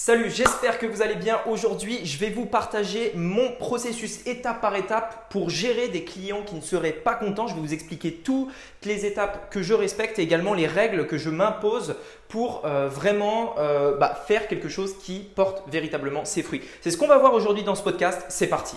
Salut, j'espère que vous allez bien. Aujourd'hui, je vais vous partager mon processus étape par étape pour gérer des clients qui ne seraient pas contents. Je vais vous expliquer toutes les étapes que je respecte et également les règles que je m'impose pour euh, vraiment euh, bah, faire quelque chose qui porte véritablement ses fruits. C'est ce qu'on va voir aujourd'hui dans ce podcast. C'est parti.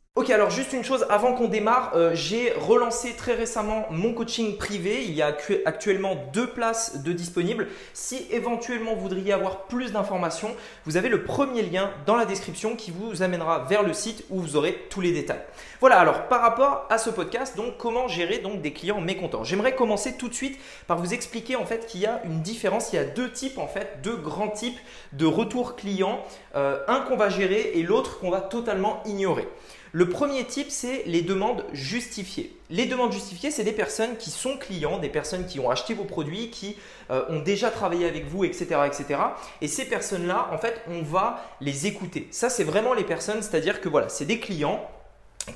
Ok, alors juste une chose avant qu'on démarre, euh, j'ai relancé très récemment mon coaching privé. Il y a actuellement deux places de disponibles. Si éventuellement vous voudriez avoir plus d'informations, vous avez le premier lien dans la description qui vous amènera vers le site où vous aurez tous les détails. Voilà, alors par rapport à ce podcast, donc comment gérer donc des clients mécontents? J'aimerais commencer tout de suite par vous expliquer en fait qu'il y a une différence. Il y a deux types en fait, deux grands types de retours clients. Euh, un qu'on va gérer et l'autre qu'on va totalement ignorer. Le premier type, c'est les demandes justifiées. Les demandes justifiées, c'est des personnes qui sont clients, des personnes qui ont acheté vos produits, qui euh, ont déjà travaillé avec vous, etc. etc. Et ces personnes-là, en fait, on va les écouter. Ça, c'est vraiment les personnes, c'est-à-dire que voilà, c'est des clients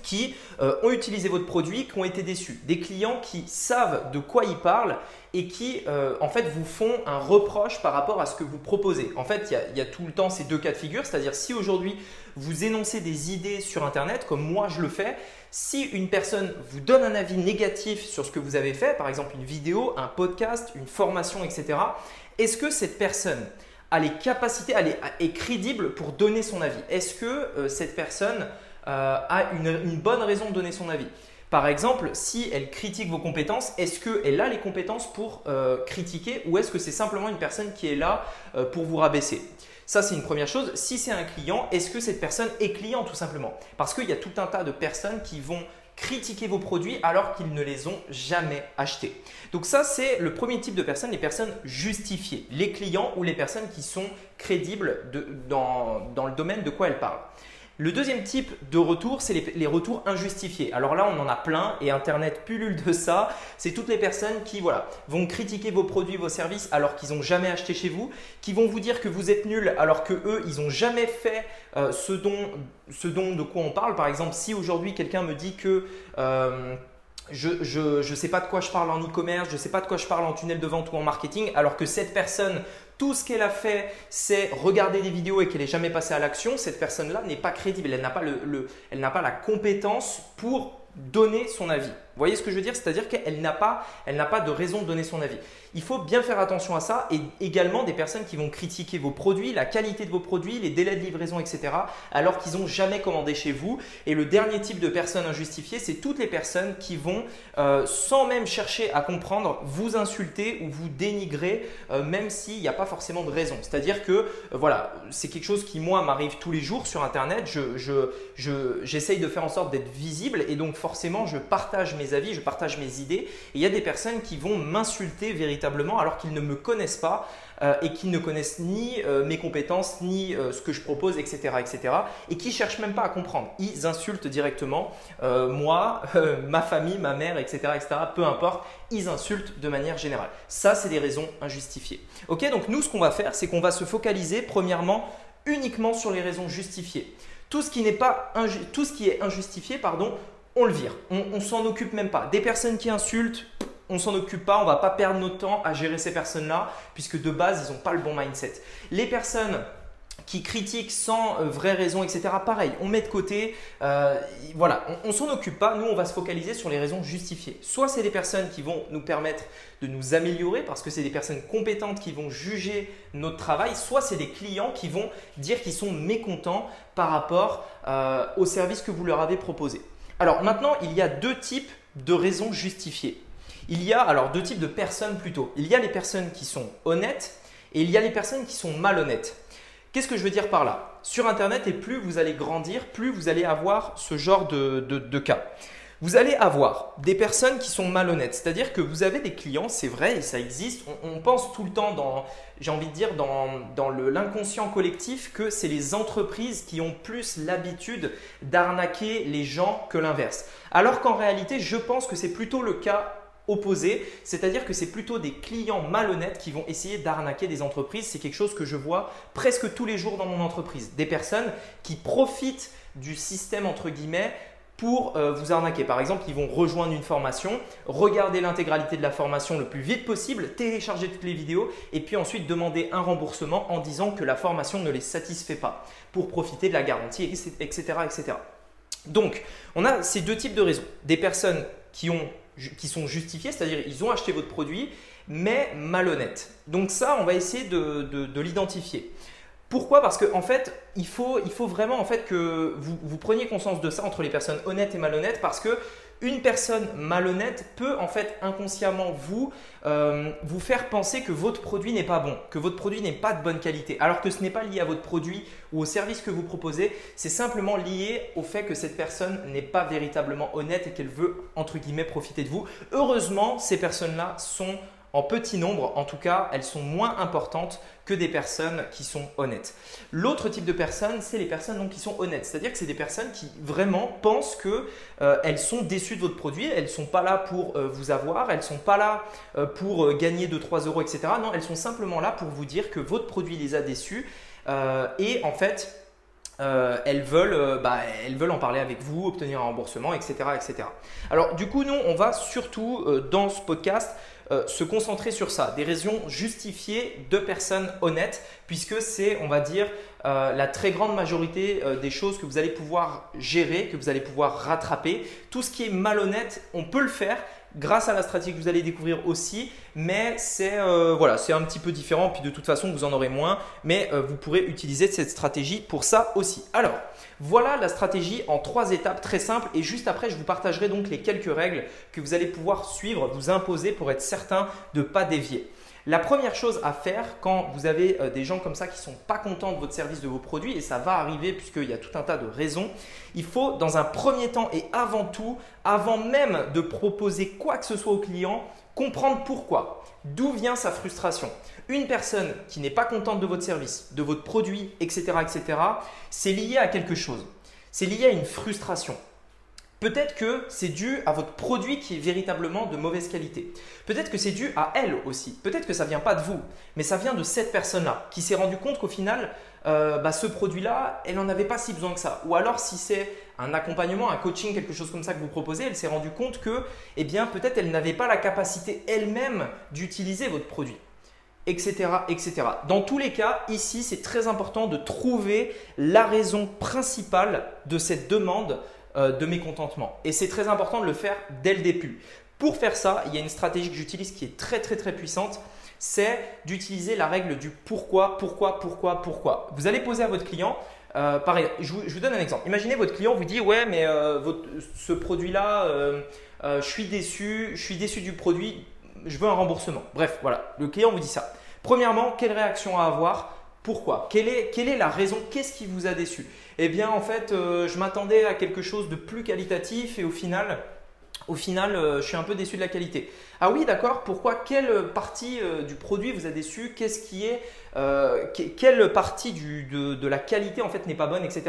qui euh, ont utilisé votre produit, qui ont été déçus. Des clients qui savent de quoi ils parlent et qui euh, en fait vous font un reproche par rapport à ce que vous proposez. En fait, il y, a, tout le temps ces deux cas de figure, c'est-à-dire si aujourd'hui vous énoncez des idées sur Internet, comme moi je le fais, si une personne vous donne un avis négatif sur ce que vous avez fait, par exemple une vidéo, un podcast, une formation, etc., est-ce que cette personne a les capacités, elle est, crédible pour donner son avis? Est-ce que euh, cette personne euh, a une, bonne raison de donner son avis. Par exemple, si elle critique vos compétences, est-ce qu'elle a les compétences pour euh, critiquer ou est-ce que c'est simplement une personne qui est là euh, pour vous rabaisser? Ça, c'est une première chose. Si c'est un client, est-ce que cette personne est client tout simplement? Parce qu'il y a tout un tas de personnes qui vont critiquer vos produits alors qu'ils ne les ont jamais achetés. Donc ça, c'est le premier type de personnes, les personnes justifiées, les clients ou les personnes qui sont crédibles dans, dans le domaine de quoi elles parlent. Le deuxième type de retour, c'est les, retours injustifiés. Alors là, on en a plein et Internet pullule de ça. C'est toutes les personnes qui voilà, vont critiquer vos produits, vos services alors qu'ils n'ont jamais acheté chez vous, qui vont vous dire que vous êtes nul alors que eux, ils n'ont jamais fait euh, ce, dont, de quoi on parle. Par exemple, si aujourd'hui quelqu'un me dit que... Euh, je ne sais pas de quoi je parle en e-commerce, je ne sais pas de quoi je parle en tunnel de vente ou en marketing, alors que cette personne, tout ce qu'elle a fait, c'est regarder des vidéos et qu'elle n'est jamais passée à l'action, cette personne-là n'est pas crédible, elle n'a pas, pas la compétence pour donner son avis. Vous voyez ce que je veux dire? C'est-à-dire qu'elle n'a pas, elle n'a pas de raison de donner son avis. Il faut bien faire attention à ça et également des personnes qui vont critiquer vos produits, la qualité de vos produits, les délais de livraison, etc. alors qu'ils n'ont jamais commandé chez vous. Et le dernier type de personnes injustifiées, c'est toutes les personnes qui vont, euh, sans même chercher à comprendre, vous insulter ou vous dénigrer, euh, même s'il n'y a pas forcément de raison. C'est-à-dire que, euh, voilà, c'est quelque chose qui, moi, m'arrive tous les jours sur Internet. Je, je, j'essaye de faire en sorte d'être visible et donc forcément, je partage mes avis, je partage mes idées. Et il y a des personnes qui vont m'insulter véritablement alors qu'ils ne me connaissent pas euh, et qui ne connaissent ni euh, mes compétences, ni euh, ce que je propose, etc., etc. Et qui cherchent même pas à comprendre. Ils insultent directement moi, ma famille, ma mère, etc., etc. Peu importe, ils insultent de manière générale. Ça, c'est des raisons injustifiées. Ok, donc nous, ce qu'on va faire, c'est qu'on va se focaliser premièrement uniquement sur les raisons justifiées. Tout ce qui n'est pas tout ce qui est injustifié, pardon, on le vire. On, s'en occupe même pas. Des personnes qui insultent, on s'en occupe pas. On va pas perdre notre temps à gérer ces personnes-là, puisque de base, ils n'ont pas le bon mindset. Les personnes qui critiquent sans euh, vraie raison, etc. Pareil, on met de côté. Euh, voilà, on, on s'en occupe pas. Nous, on va se focaliser sur les raisons justifiées. Soit c'est des personnes qui vont nous permettre de nous améliorer parce que c'est des personnes compétentes qui vont juger notre travail. Soit c'est des clients qui vont dire qu'ils sont mécontents par rapport euh, au service que vous leur avez proposé. Alors maintenant, il y a deux types de raisons justifiées. Il y a alors deux types de personnes plutôt. Il y a les personnes qui sont honnêtes et il y a les personnes qui sont malhonnêtes. Qu'est-ce que je veux dire par là? Sur Internet, et plus vous allez grandir, plus vous allez avoir ce genre de, de cas vous allez avoir des personnes qui sont malhonnêtes. C'est-à-dire que vous avez des clients, c'est vrai, et ça existe. On, pense tout le temps dans, j'ai envie de dire, dans, dans l'inconscient collectif que c'est les entreprises qui ont plus l'habitude d'arnaquer les gens que l'inverse. Alors qu'en réalité, je pense que c'est plutôt le cas opposé, c'est-à-dire que c'est plutôt des clients malhonnêtes qui vont essayer d'arnaquer des entreprises. C'est quelque chose que je vois presque tous les jours dans mon entreprise. Des personnes qui profitent du système entre guillemets pour euh, vous arnaquer. Par exemple, ils vont rejoindre une formation, regarder l'intégralité de la formation le plus vite possible, télécharger toutes les vidéos et puis ensuite demander un remboursement en disant que la formation ne les satisfait pas pour profiter de la garantie, etc. etc. Donc, on a ces deux types de raisons. Des personnes qui, ont, qui sont justifiées, c'est-à-dire ils ont acheté votre produit, mais malhonnêtes. Donc ça, on va essayer de l'identifier. Pourquoi? Parce qu'en en fait, il faut, vraiment en fait que vous, vous preniez conscience de ça entre les personnes honnêtes et malhonnêtes parce que une personne malhonnête peut en fait inconsciemment vous, euh, vous faire penser que votre produit n'est pas bon, que votre produit n'est pas de bonne qualité, alors que ce n'est pas lié à votre produit ou au service que vous proposez, c'est simplement lié au fait que cette personne n'est pas véritablement honnête et qu'elle veut entre guillemets profiter de vous. Heureusement, ces personnes-là sont en petit nombre, en tout cas, elles sont moins importantes que des personnes qui sont honnêtes. L'autre type de personnes, c'est les personnes qui sont honnêtes. C'est-à-dire que c'est des personnes qui vraiment pensent qu'elles euh, sont déçues de votre produit, elles ne sont pas là pour euh, vous avoir, elles sont pas là euh, pour gagner 2-3 euros, etc. Non, elles sont simplement là pour vous dire que votre produit les a déçus et en fait, elles, veulent, bah, elles veulent en parler avec vous, obtenir un remboursement, etc., etc. Alors du coup, nous, on va surtout dans ce podcast euh, se concentrer sur ça, des raisons justifiées de personnes honnêtes, puisque c'est, on va dire, euh, la très grande majorité euh, des choses que vous allez pouvoir gérer, que vous allez pouvoir rattraper. Tout ce qui est malhonnête, on peut le faire, grâce à la stratégie que vous allez découvrir aussi, mais c'est euh, c'est un petit peu différent. Puis de toute façon, vous en aurez moins, mais euh, vous pourrez utiliser cette stratégie pour ça aussi. Alors, voilà la stratégie en trois étapes très simples. Et juste après, je vous partagerai donc les quelques règles que vous allez pouvoir suivre, vous imposer pour être certain de ne pas dévier. La première chose à faire quand vous avez euh, des gens comme ça qui ne sont pas contents de votre service, de vos produits, et ça va arriver puisqu'il y a tout un tas de raisons, il faut dans un premier temps et avant tout, avant même de proposer quoi que ce soit au client, comprendre pourquoi, d'où vient sa frustration? Une personne qui n'est pas contente de votre service, de votre produit, etc., etc., c'est lié à quelque chose. C'est lié à une frustration. Peut-être que c'est dû à votre produit qui est véritablement de mauvaise qualité. Peut-être que c'est dû à elle aussi. Peut-être que ça ne vient pas de vous, mais ça vient de cette personne-là qui s'est rendu compte qu'au final, euh, bah, ce produit-là, elle n'en avait pas si besoin que ça. Ou alors si c'est un accompagnement, un coaching, quelque chose comme ça que vous proposez, elle s'est rendue compte que, eh bien, peut-être elle n'avait pas la capacité elle-même d'utiliser votre produit etc., etc. Dans tous les cas, ici, c'est très important de trouver la raison principale de cette demande de mécontentement. Et c'est très important de le faire dès le début. Pour faire ça, il y a une stratégie que j'utilise qui est très très très puissante, c'est d'utiliser la règle du pourquoi, pourquoi, pourquoi, pourquoi. Vous allez poser à votre client, euh, pareil, je vous, donne un exemple. Imaginez votre client vous dit ouais mais euh, ce produit-là, je suis déçu, je suis déçu du produit, je veux un remboursement. Bref, voilà, le client vous dit ça. Premièrement, quelle réaction à avoir pourquoi? Quelle est, la raison? Qu'est-ce qui vous a déçu? Eh bien, en fait, euh, je m'attendais à quelque chose de plus qualitatif et au final, au euh, je suis un peu déçu de la qualité. Ah oui, d'accord. Pourquoi? Quelle partie euh, du produit vous a déçu? Qu'est-ce qui est Quelle partie de, de, la qualité en fait n'est pas bonne, etc.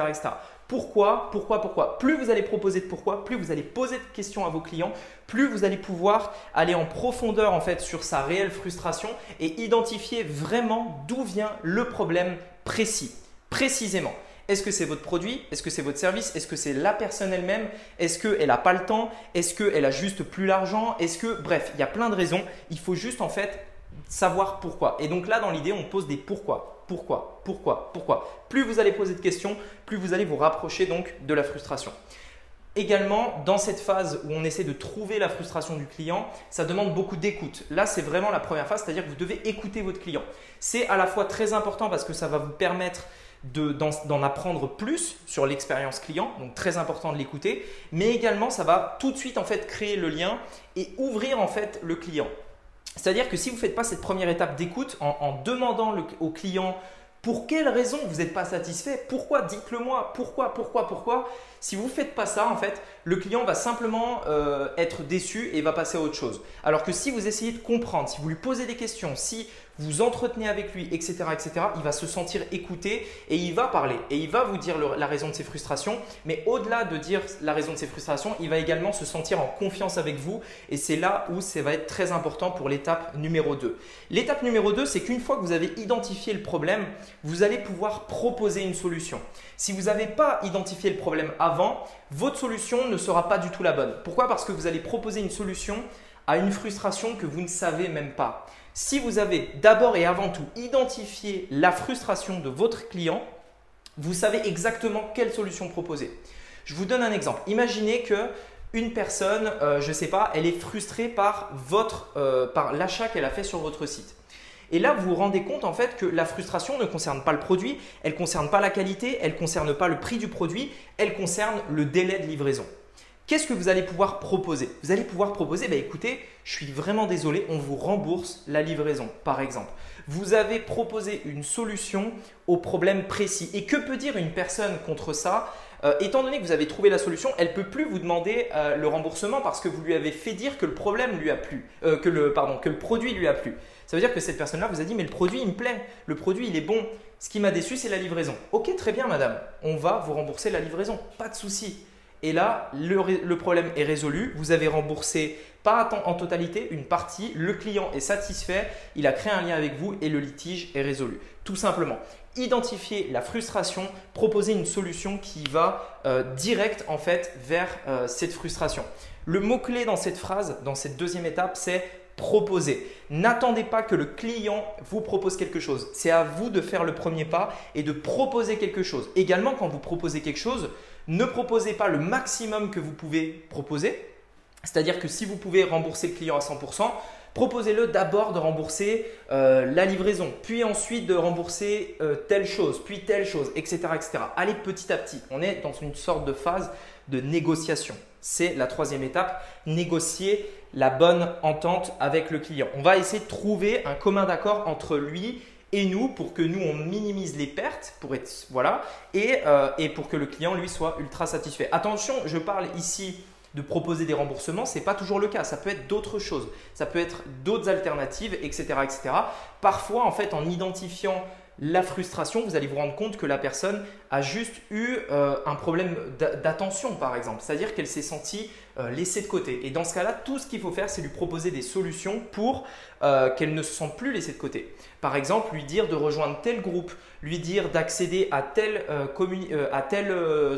Pourquoi Pourquoi Pourquoi. Plus vous allez proposer de pourquoi, plus vous allez poser de questions à vos clients, plus vous allez pouvoir aller en profondeur en fait sur sa réelle frustration et identifier vraiment d'où vient le problème précis, précisément. Est-ce que c'est votre produit? Est-ce que c'est votre service? Est-ce que c'est la personne elle-même? Est-ce qu'elle n'a pas le temps? Est-ce qu'elle a juste plus l'argent? Est-ce que, bref, il y a plein de raisons. Il faut juste en fait savoir pourquoi. Et donc là, dans l'idée, on pose des pourquoi pourquoi, pourquoi, pourquoi? Plus vous allez poser de questions, plus vous allez vous rapprocher donc de la frustration. Également, dans cette phase où on essaie de trouver la frustration du client, ça demande beaucoup d'écoute. Là, c'est vraiment la première phase, c'est-à-dire que vous devez écouter votre client. C'est à la fois très important parce que ça va vous permettre d'en apprendre plus sur l'expérience client, donc très important de l'écouter, mais également ça va tout de suite en fait créer le lien et ouvrir en fait le client. C'est-à-dire que si vous ne faites pas cette première étape d'écoute en, demandant au client Pour quelle raison vous n'êtes pas satisfait Pourquoi Dites-le moi. Pourquoi Pourquoi Pourquoi Si vous ne faites pas ça, en fait, le client va simplement euh, être déçu et va passer à autre chose. Alors que si vous essayez de comprendre, si vous lui posez des questions, si vous entretenez avec lui, etc., etc., il va se sentir écouté et il va parler et il va vous dire la raison de ses frustrations. Mais au-delà de dire la raison de ses frustrations, il va également se sentir en confiance avec vous et c'est là où ça va être très important pour l'étape numéro 2. L'étape numéro 2, c'est qu'une fois que vous avez identifié le problème, vous allez pouvoir proposer une solution. Si vous n'avez pas identifié le problème avant, votre solution ne sera pas du tout la bonne. Pourquoi? Parce que vous allez proposer une solution à une frustration que vous ne savez même pas. Si vous avez d'abord et avant tout identifié la frustration de votre client, vous savez exactement quelle solution proposer. Je vous donne un exemple. Imaginez que une personne, euh, je ne sais pas, elle est frustrée par, votre, euh, par l'achat qu'elle a fait sur votre site. Et là, vous vous rendez compte en fait que la frustration ne concerne pas le produit, elle ne concerne pas la qualité, elle ne concerne pas le prix du produit, elle concerne le délai de livraison. Qu'est-ce que vous allez pouvoir proposer? Vous allez pouvoir proposer, bah, écoutez, je suis vraiment désolé, on vous rembourse la livraison, par exemple. Vous avez proposé une solution au problème précis. Et que peut dire une personne contre ça? Euh, étant donné que vous avez trouvé la solution, elle ne peut plus vous demander euh, le remboursement parce que vous lui avez fait dire que le problème lui a plu, euh, que, le, que le produit lui a plu. Ça veut dire que cette personne-là vous a dit mais le produit il me plaît, le produit il est bon. Ce qui m'a déçu c'est la livraison. Ok très bien madame, on va vous rembourser la livraison, pas de souci. Et là, le, problème est résolu. Vous avez remboursé pas en totalité une partie. Le client est satisfait. Il a créé un lien avec vous et le litige est résolu. Tout simplement. Identifier la frustration, proposer une solution qui va euh, direct en fait vers euh, cette frustration. Le mot-clé dans cette phrase, dans cette deuxième étape, c'est proposer. N'attendez pas que le client vous propose quelque chose. C'est à vous de faire le premier pas et de proposer quelque chose. Également, quand vous proposez quelque chose, ne proposez pas le maximum que vous pouvez proposer. C'est-à-dire que si vous pouvez rembourser le client à 100%, proposez-le d'abord de rembourser euh, la livraison, puis ensuite de rembourser euh, telle chose, puis telle chose, etc., etc. Allez petit à petit. On est dans une sorte de phase de négociation. C'est la troisième étape, négocier la bonne entente avec le client. On va essayer de trouver un commun d'accord entre lui et nous pour que nous on minimise les pertes pour être voilà et, euh, et pour que le client lui soit ultra satisfait. Attention, je parle ici de proposer des remboursements, ce n'est pas toujours le cas. Ça peut être d'autres choses, ça peut être d'autres alternatives, etc., etc. Parfois, en fait, en identifiant la frustration, vous allez vous rendre compte que la personne a juste eu euh, un problème d'attention, par exemple. C'est-à-dire qu'elle s'est sentie euh, laissée de côté. Et dans ce cas-là, tout ce qu'il faut faire, c'est lui proposer des solutions pour euh, qu'elle ne se sente plus laissée de côté. Par exemple, lui dire de rejoindre tel groupe, lui dire d'accéder à telle,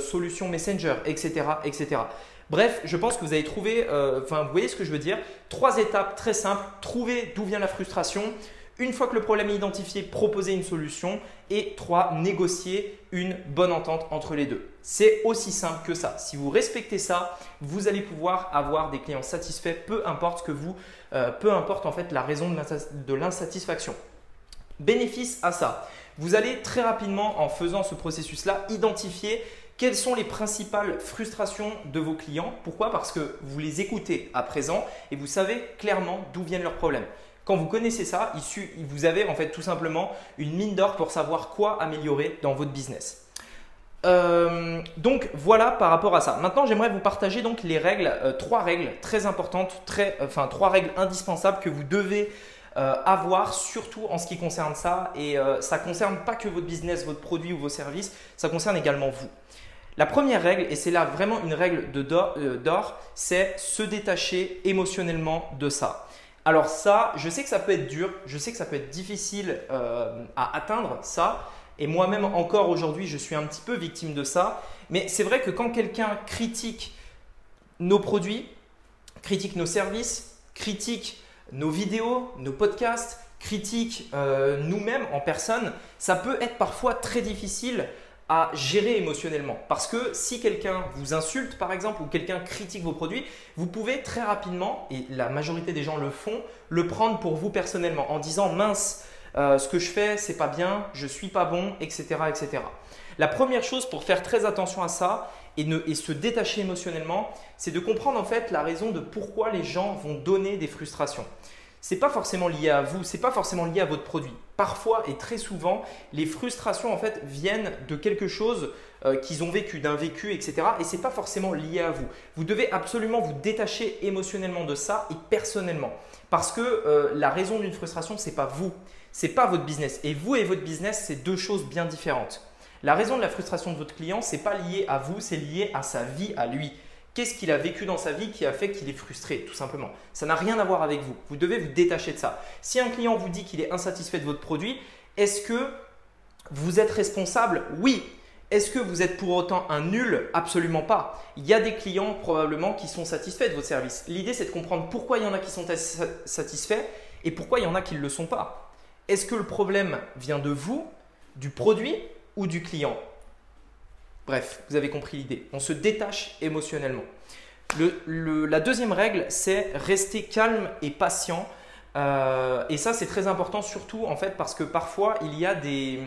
solution Messenger, etc., etc. Bref, je pense que vous avez trouvé, enfin, vous voyez ce que je veux dire. Trois étapes très simples. Trouver d'où vient la frustration une fois que le problème est identifié, proposer une solution. Et trois, négocier une bonne entente entre les deux. C'est aussi simple que ça. Si vous respectez ça, vous allez pouvoir avoir des clients satisfaits, peu importe que vous, euh, peu importe en fait la raison de l'insatisfaction. Bénéfice à ça. Vous allez très rapidement, en faisant ce processus-là, identifier quelles sont les principales frustrations de vos clients Pourquoi? Parce que vous les écoutez à présent et vous savez clairement d'où viennent leurs problèmes. Quand vous connaissez ça, vous avez en fait tout simplement une mine d'or pour savoir quoi améliorer dans votre business. Euh, donc voilà par rapport à ça. Maintenant, j'aimerais vous partager donc les règles, euh, trois règles très importantes, très, enfin trois règles indispensables que vous devez euh, avoir, surtout en ce qui concerne ça. Et ça concerne pas que votre business, votre produit ou vos services, ça concerne également vous. La première règle, et c'est là vraiment une règle d'or, c'est se détacher émotionnellement de ça. Alors ça, je sais que ça peut être dur, je sais que ça peut être difficile euh, à atteindre ça. Et moi-même encore aujourd'hui, je suis un petit peu victime de ça. Mais c'est vrai que quand quelqu'un critique nos produits, critique nos services, critique nos vidéos, nos podcasts, critique euh, nous-mêmes en personne, ça peut être parfois très difficile à gérer émotionnellement. Parce que si quelqu'un vous insulte, par exemple, ou quelqu'un critique vos produits, vous pouvez très rapidement, et la majorité des gens le font, le prendre pour vous personnellement en disant mince, euh, ce que je fais, c'est pas bien, je suis pas bon, etc., etc. La première chose pour faire très attention à ça et, se détacher émotionnellement, c'est de comprendre en fait la raison de pourquoi les gens vont donner des frustrations. C'est pas forcément lié à vous, c'est pas forcément lié à votre produit. Parfois et très souvent, les frustrations en fait viennent de quelque chose euh, qu'ils ont vécu, d'un vécu, etc. Et c'est pas forcément lié à vous. Vous devez absolument vous détacher émotionnellement de ça et personnellement, parce que euh, la raison d'une frustration, c'est pas vous, c'est pas votre business. Et vous et votre business, c'est deux choses bien différentes. La raison de la frustration de votre client, c'est pas lié à vous, c'est lié à sa vie, à lui. Qu'est-ce qu'il a vécu dans sa vie qui a fait qu'il est frustré, tout simplement Ça n'a rien à voir avec vous. Vous devez vous détacher de ça. Si un client vous dit qu'il est insatisfait de votre produit, est-ce que vous êtes responsable Oui. Est-ce que vous êtes pour autant un nul Absolument pas. Il y a des clients probablement qui sont satisfaits de votre service. L'idée, c'est de comprendre pourquoi il y en a qui sont satisfaits et pourquoi il y en a qui ne le sont pas. Est-ce que le problème vient de vous, du produit ou du client? Bref, vous avez compris l'idée. On se détache émotionnellement. la deuxième règle, c'est rester calme et patient. Euh, et ça, c'est très important, surtout en fait, parce que parfois, il y, a des,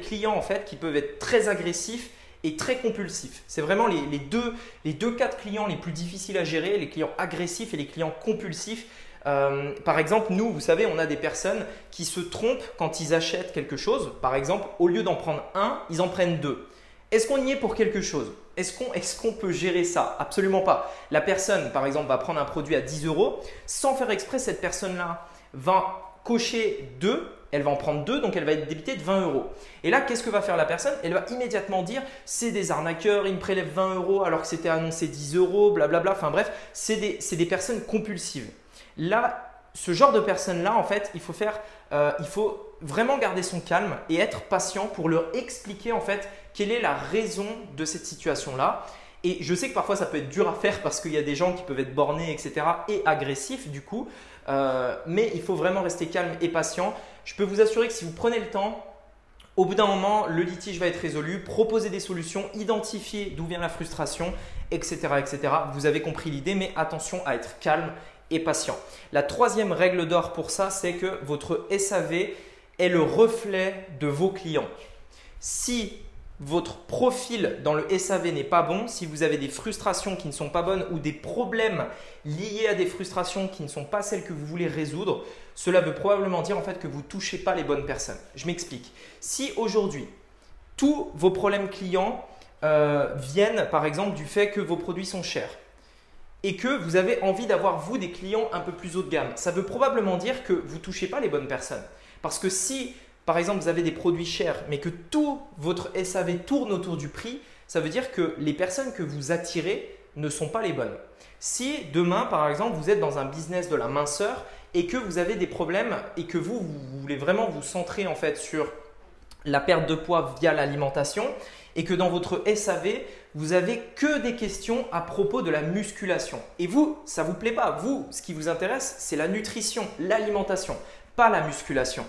clients en fait qui peuvent être très agressifs et très compulsifs. C'est vraiment les, deux, les deux cas de clients les plus difficiles à gérer, les clients agressifs et les clients compulsifs. Euh, par exemple, nous, vous savez, on a des personnes qui se trompent quand ils achètent quelque chose. Par exemple, au lieu d'en prendre un, ils en prennent deux. Est-ce qu'on y est pour quelque chose? Est-ce qu'on peut gérer ça? Absolument pas. La personne, par exemple, va prendre un produit à 10 euros. Sans faire exprès, cette personne-là va cocher 2, elle va en prendre 2, donc elle va être débitée de 20 euros. Et là, qu'est-ce que va faire la personne? Elle va immédiatement dire c'est des arnaqueurs, ils me prélèvent 20 euros alors que c'était annoncé 10 euros, blablabla. Enfin bref, c'est des, des personnes compulsives. Là, ce genre de personnes-là, en fait, il faut faire, euh, il faut vraiment garder son calme et être patient pour leur expliquer en fait quelle est la raison de cette situation-là. Et je sais que parfois ça peut être dur à faire parce qu'il y a des gens qui peuvent être bornés, etc. et agressifs du coup. Euh, mais il faut vraiment rester calme et patient. Je peux vous assurer que si vous prenez le temps, au bout d'un moment, le litige va être résolu, proposer des solutions, identifier d'où vient la frustration, etc., etc. Vous avez compris l'idée, mais attention à être calme et patient. La troisième règle d'or pour ça, c'est que votre SAV est le reflet de vos clients. Si votre profil dans le SAV n'est pas bon, si vous avez des frustrations qui ne sont pas bonnes ou des problèmes liés à des frustrations qui ne sont pas celles que vous voulez résoudre, cela veut probablement dire en fait que vous ne touchez pas les bonnes personnes. Je m'explique. Si aujourd'hui, tous vos problèmes clients euh, viennent par exemple du fait que vos produits sont chers, et que vous avez envie d'avoir vous des clients un peu plus haut de gamme. Ça veut probablement dire que vous ne touchez pas les bonnes personnes. Parce que si, par exemple, vous avez des produits chers, mais que tout votre SAV tourne autour du prix, ça veut dire que les personnes que vous attirez ne sont pas les bonnes. Si demain, par exemple, vous êtes dans un business de la minceur et que vous avez des problèmes et que vous, vous voulez vraiment vous centrer en fait sur la perte de poids via l'alimentation et que dans votre SAV, vous avez que des questions à propos de la musculation. Et vous, ça vous plaît pas. Vous, ce qui vous intéresse, c'est la nutrition, l'alimentation, pas la musculation.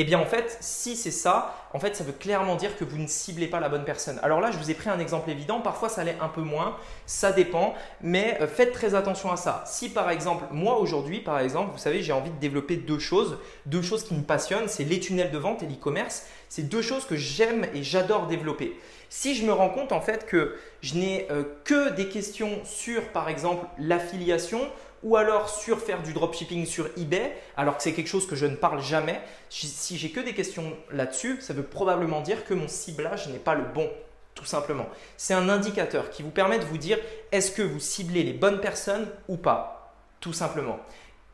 Eh bien en fait, si c'est ça, en fait, ça veut clairement dire que vous ne ciblez pas la bonne personne. Alors là, je vous ai pris un exemple évident, parfois ça l'est un peu moins, ça dépend, mais euh, faites très attention à ça. Si par exemple, moi aujourd'hui, par exemple, vous savez, j'ai envie de développer deux choses, deux choses qui me passionnent, c'est les tunnels de vente et l'e-commerce, c'est deux choses que j'aime et j'adore développer. Si je me rends compte en fait que je n'ai euh, que des questions sur par exemple l'affiliation ou alors sur faire du dropshipping sur eBay, alors que c'est quelque chose que je ne parle jamais, si j'ai que des questions là-dessus, ça veut probablement dire que mon ciblage n'est pas le bon, tout simplement. C'est un indicateur qui vous permet de vous dire est-ce que vous ciblez les bonnes personnes ou pas, tout simplement.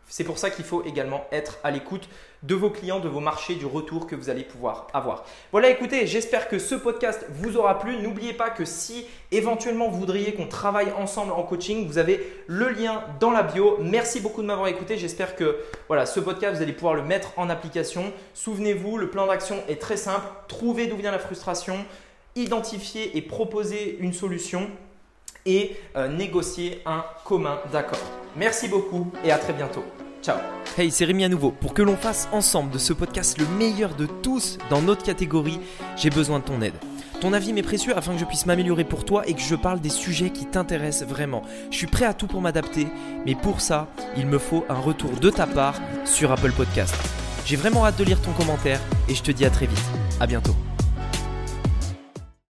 C'est pour ça qu'il faut également être à l'écoute de vos clients, de vos marchés, du retour que vous allez pouvoir avoir. Voilà, écoutez, j'espère que ce podcast vous aura plu. N'oubliez pas que si éventuellement vous voudriez qu'on travaille ensemble en coaching, vous avez le lien dans la bio. Merci beaucoup de m'avoir écouté. J'espère que voilà, ce podcast, vous allez pouvoir le mettre en application. Souvenez-vous, le plan d'action est très simple. Trouvez d'où vient la frustration, identifier et proposer une solution et euh, négocier un commun d'accord. Merci beaucoup et à très bientôt. Ciao. Hey, c'est Rémi à nouveau. Pour que l'on fasse ensemble de ce podcast le meilleur de tous dans notre catégorie, j'ai besoin de ton aide. Ton avis m'est précieux afin que je puisse m'améliorer pour toi et que je parle des sujets qui t'intéressent vraiment. Je suis prêt à tout pour m'adapter, mais pour ça, il me faut un retour de ta part sur Apple Podcast. J'ai vraiment hâte de lire ton commentaire et je te dis à très vite. À bientôt.